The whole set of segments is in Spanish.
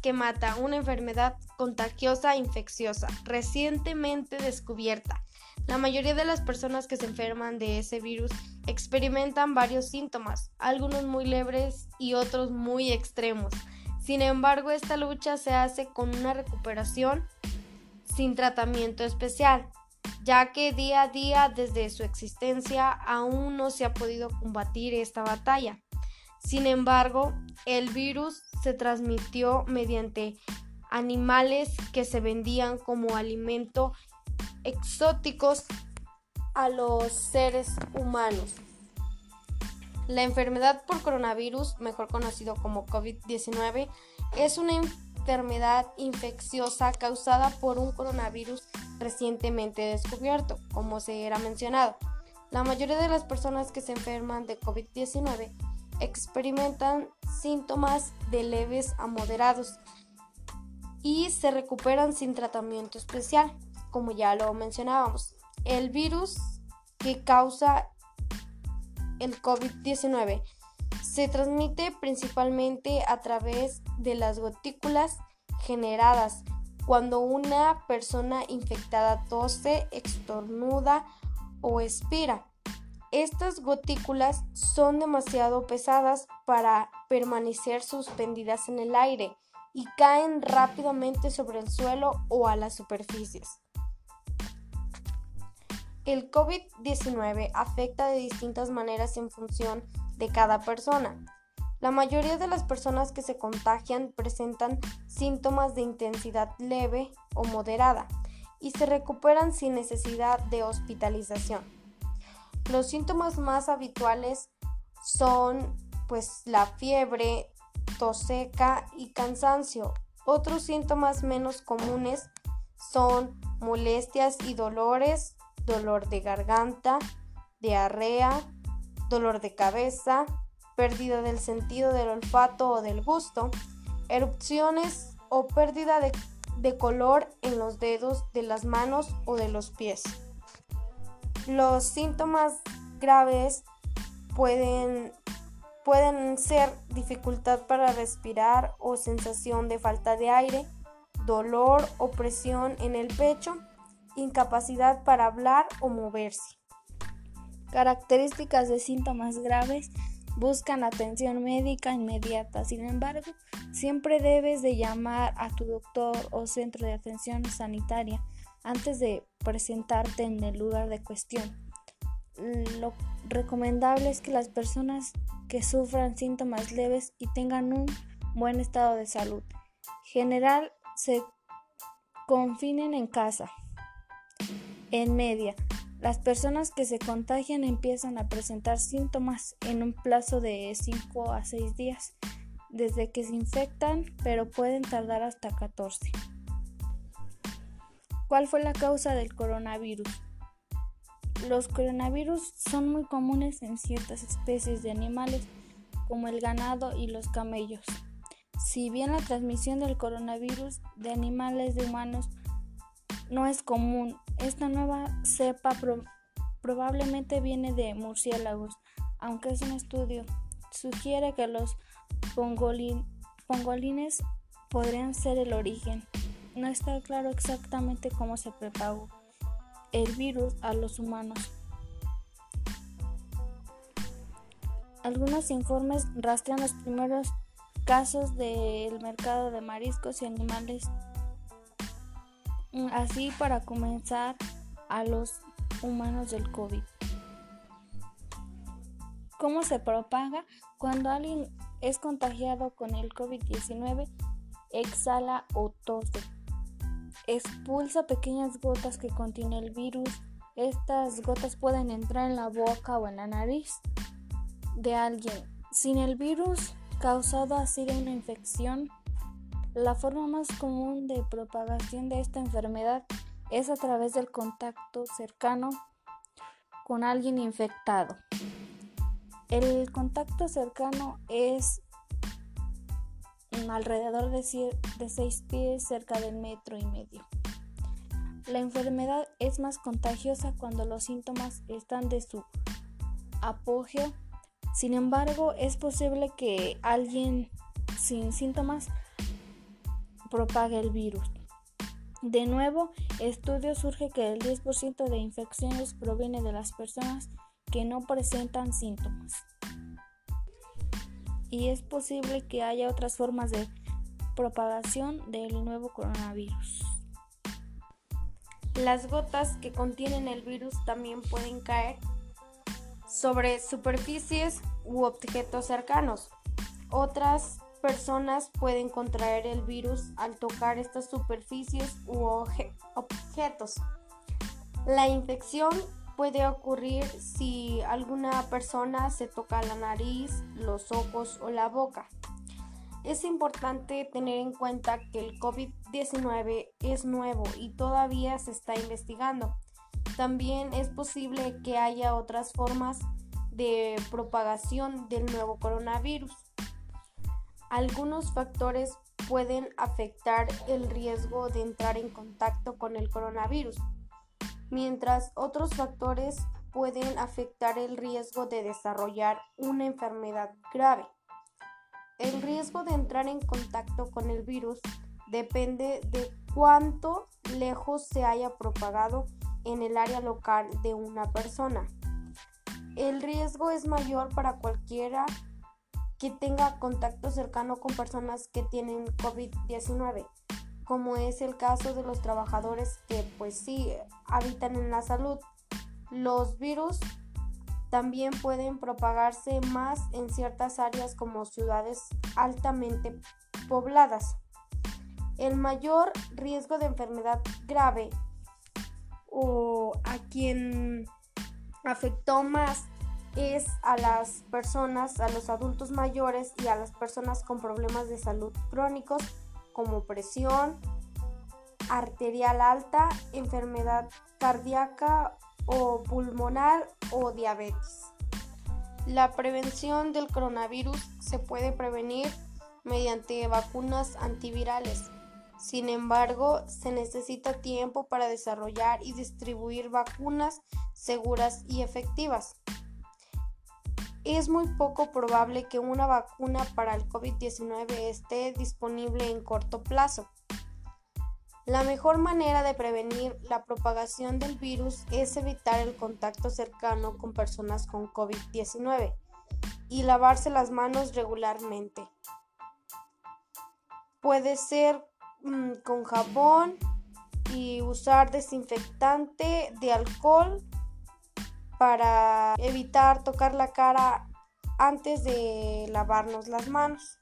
que mata, una enfermedad contagiosa infecciosa recientemente descubierta. La mayoría de las personas que se enferman de ese virus experimentan varios síntomas, algunos muy leves y otros muy extremos. Sin embargo, esta lucha se hace con una recuperación sin tratamiento especial, ya que día a día desde su existencia aún no se ha podido combatir esta batalla. Sin embargo, el virus se transmitió mediante animales que se vendían como alimento exóticos a los seres humanos. La enfermedad por coronavirus, mejor conocido como COVID-19, es una enfermedad infecciosa causada por un coronavirus recientemente descubierto, como se era mencionado. La mayoría de las personas que se enferman de COVID-19 experimentan síntomas de leves a moderados y se recuperan sin tratamiento especial, como ya lo mencionábamos. El virus que causa el COVID-19 se transmite principalmente a través de las gotículas generadas cuando una persona infectada tose, estornuda o expira. Estas gotículas son demasiado pesadas para permanecer suspendidas en el aire y caen rápidamente sobre el suelo o a las superficies. El COVID-19 afecta de distintas maneras en función de cada persona. La mayoría de las personas que se contagian presentan síntomas de intensidad leve o moderada y se recuperan sin necesidad de hospitalización. Los síntomas más habituales son pues la fiebre, tos seca y cansancio. Otros síntomas menos comunes son molestias y dolores, dolor de garganta, diarrea, dolor de cabeza, pérdida del sentido del olfato o del gusto, erupciones o pérdida de, color en los dedos de las manos o de los pies. Los síntomas graves pueden, pueden ser dificultad para respirar o sensación de falta de aire, dolor o presión en el pecho, incapacidad para hablar o moverse. Características de síntomas graves buscan atención médica inmediata. Sin embargo, siempre debes de llamar a tu doctor o centro de atención sanitaria antes de presentarte en el lugar de cuestión. Lo recomendable es que las personas que sufran síntomas leves y tengan un buen estado de salud general se confinen en casa. En media, las personas que se contagian empiezan a presentar síntomas en un plazo de 5 a 6 días desde que se infectan, pero pueden tardar hasta 14. ¿Cuál fue la causa del coronavirus? Los coronavirus son muy comunes en ciertas especies de animales como el ganado y los camellos. Si bien la transmisión del coronavirus de animales de humanos no es común. Esta nueva cepa probablemente viene de murciélagos, aunque es un estudio. Sugiere que los pongolines podrían ser el origen. No está claro exactamente cómo se propagó el virus a los humanos. Algunos informes rastrean los primeros casos del mercado de mariscos y animales Mm, así para comenzar a los humanos del COVID. ¿Cómo se propaga? Cuando alguien es contagiado con el COVID-19, exhala o tose. Expulsa pequeñas gotas que contienen el virus. Estas gotas pueden entrar en la boca o en la nariz de alguien. Sin el virus causado así de una infección, la forma más común de propagación de esta enfermedad es a través del contacto cercano con alguien infectado. El contacto cercano es alrededor de 6 pies cerca del metro y medio. La enfermedad es más contagiosa cuando los síntomas están de su apogeo. Sin embargo, es posible que alguien sin síntomas propague el virus. De nuevo, estudio surge que el 10% de infecciones proviene de las personas que no presentan síntomas. Y es posible que haya otras formas de propagación del nuevo coronavirus. Las gotas que contienen el virus también pueden caer sobre superficies u objetos cercanos. Otras personas pueden contraer el virus al tocar estas superficies u objetos. La infección puede ocurrir si alguna persona se toca la nariz, los ojos o la boca. Es importante tener en cuenta que el COVID-19 es nuevo y todavía se está investigando. También es posible que haya otras formas de propagación del nuevo coronavirus. Algunos factores pueden afectar el riesgo de entrar en contacto con el coronavirus, mientras otros factores pueden afectar el riesgo de desarrollar una enfermedad grave. El riesgo de entrar en contacto con el virus depende de cuánto lejos se haya propagado en el área local de una persona. El riesgo es mayor para cualquiera que tenga contacto cercano con personas que tienen COVID-19, como es el caso de los trabajadores que pues sí habitan en la salud. Los virus también pueden propagarse más en ciertas áreas como ciudades altamente pobladas. El mayor riesgo de enfermedad grave o a quien afectó más es a las personas, a los adultos mayores y a las personas con problemas de salud crónicos como presión arterial alta, enfermedad cardíaca o pulmonar o diabetes. La prevención del coronavirus se puede prevenir mediante vacunas antivirales. Sin embargo, se necesita tiempo para desarrollar y distribuir vacunas seguras y efectivas es muy poco probable que una vacuna para el COVID-19 esté disponible en corto plazo. La mejor manera de prevenir la propagación del virus es evitar el contacto cercano con personas con COVID-19 y lavarse las manos regularmente. Puede ser mm, con jabón y usar desinfectante de alcohol para evitar tocar la cara antes de lavarnos las manos.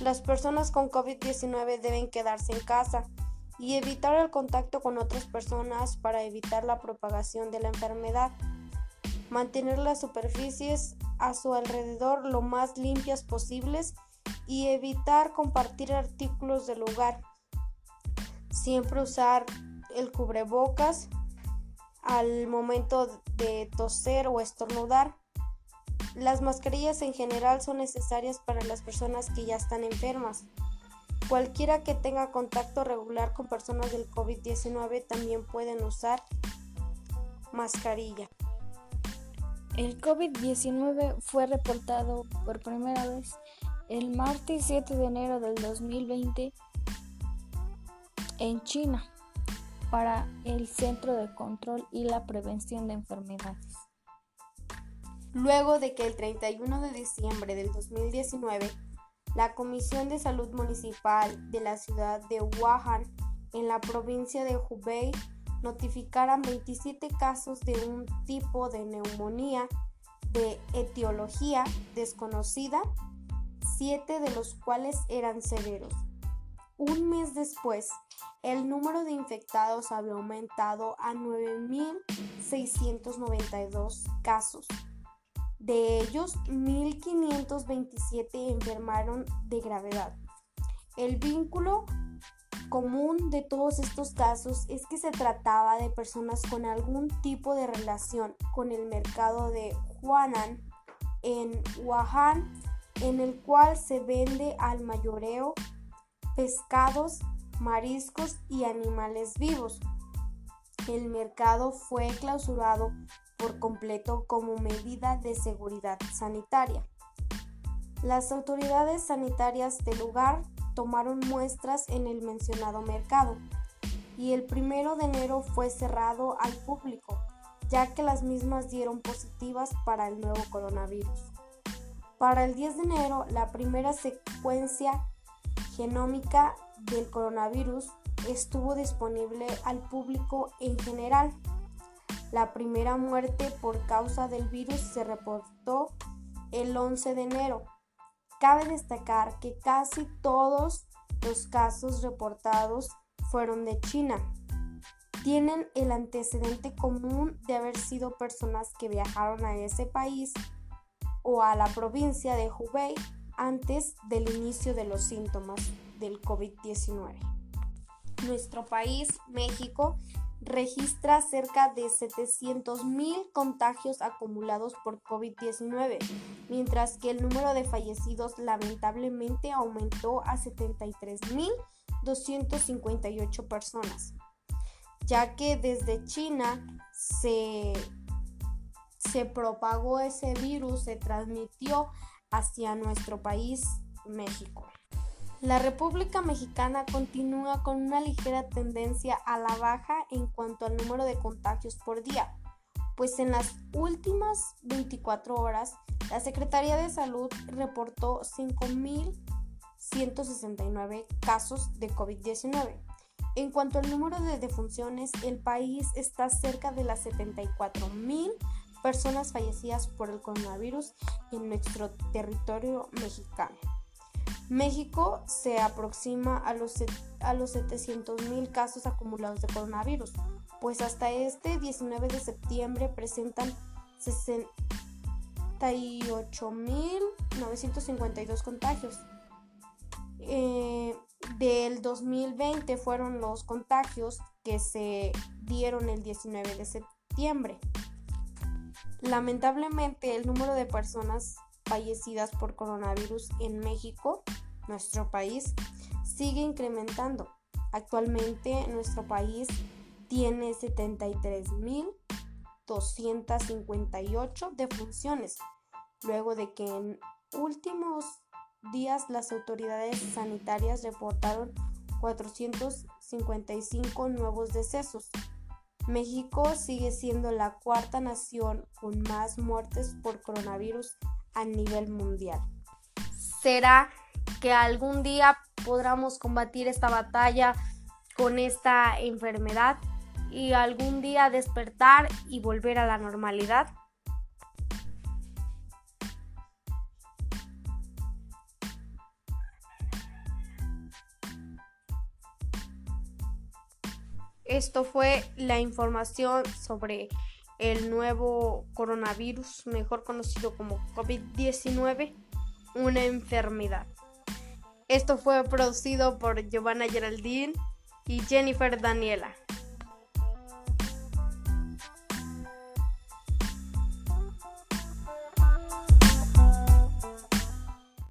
Las personas con COVID-19 deben quedarse en casa y evitar el contacto con otras personas para evitar la propagación de la enfermedad. Mantener las superficies a su alrededor lo más limpias posibles y evitar compartir artículos del lugar. Siempre usar el cubrebocas al momento de toser o estornudar. Las mascarillas en general son necesarias para las personas que ya están enfermas. Cualquiera que tenga contacto regular con personas del COVID-19 también pueden usar mascarilla. El COVID-19 fue reportado por primera vez el martes 7 de enero del 2020 en China para el Centro de Control y la Prevención de Enfermedades. Luego de que el 31 de diciembre del 2019, la Comisión de Salud Municipal de la ciudad de Wuhan, en la provincia de Hubei, notificaran 27 casos de un tipo de neumonía de etiología desconocida, siete de los cuales eran severos. Un mes después, el número de infectados había aumentado a 9.692 casos. De ellos, 1.527 enfermaron de gravedad. El vínculo común de todos estos casos es que se trataba de personas con algún tipo de relación con el mercado de Huanan en Wuhan, en el cual se vende al mayoreo pescados, mariscos y animales vivos. El mercado fue clausurado por completo como medida de seguridad sanitaria. Las autoridades sanitarias del lugar tomaron muestras en el mencionado mercado y el primero de enero fue cerrado al público, ya que las mismas dieron positivas para el nuevo coronavirus. Para el 10 de enero, la primera secuencia genómica del coronavirus estuvo disponible al público en general. La primera muerte por causa del virus se reportó el 11 de enero. Cabe destacar que casi todos los casos reportados fueron de China. Tienen el antecedente común de haber sido personas que viajaron a ese país o a la provincia de Hubei antes del inicio de los síntomas del COVID-19. Nuestro país, México, registra cerca de 700.000 contagios acumulados por COVID-19, mientras que el número de fallecidos lamentablemente aumentó a 73.258 personas, ya que desde China se se propagó ese virus, se transmitió hacia nuestro país, México. La República Mexicana continúa con una ligera tendencia a la baja en cuanto al número de contagios por día, pues en las últimas 24 horas la Secretaría de Salud reportó 5.169 casos de COVID-19. En cuanto al número de defunciones, el país está cerca de las 74.000 personas fallecidas por el coronavirus en nuestro territorio mexicano. México se aproxima a los, a los 700.000 casos acumulados de coronavirus, pues hasta este 19 de septiembre presentan 68.952 contagios. Eh, del 2020 fueron los contagios que se dieron el 19 de septiembre. Lamentablemente, el número de personas fallecidas por coronavirus en México, nuestro país, sigue incrementando. Actualmente nuestro país tiene 73.258 defunciones, luego de que en últimos días las autoridades sanitarias reportaron 455 nuevos decesos. México sigue siendo la cuarta nación con más muertes por coronavirus a nivel mundial. ¿Será que algún día podamos combatir esta batalla con esta enfermedad y algún día despertar y volver a la normalidad? Esto fue la información sobre el nuevo coronavirus, mejor conocido como COVID-19, una enfermedad. Esto fue producido por Giovanna Geraldine y Jennifer Daniela.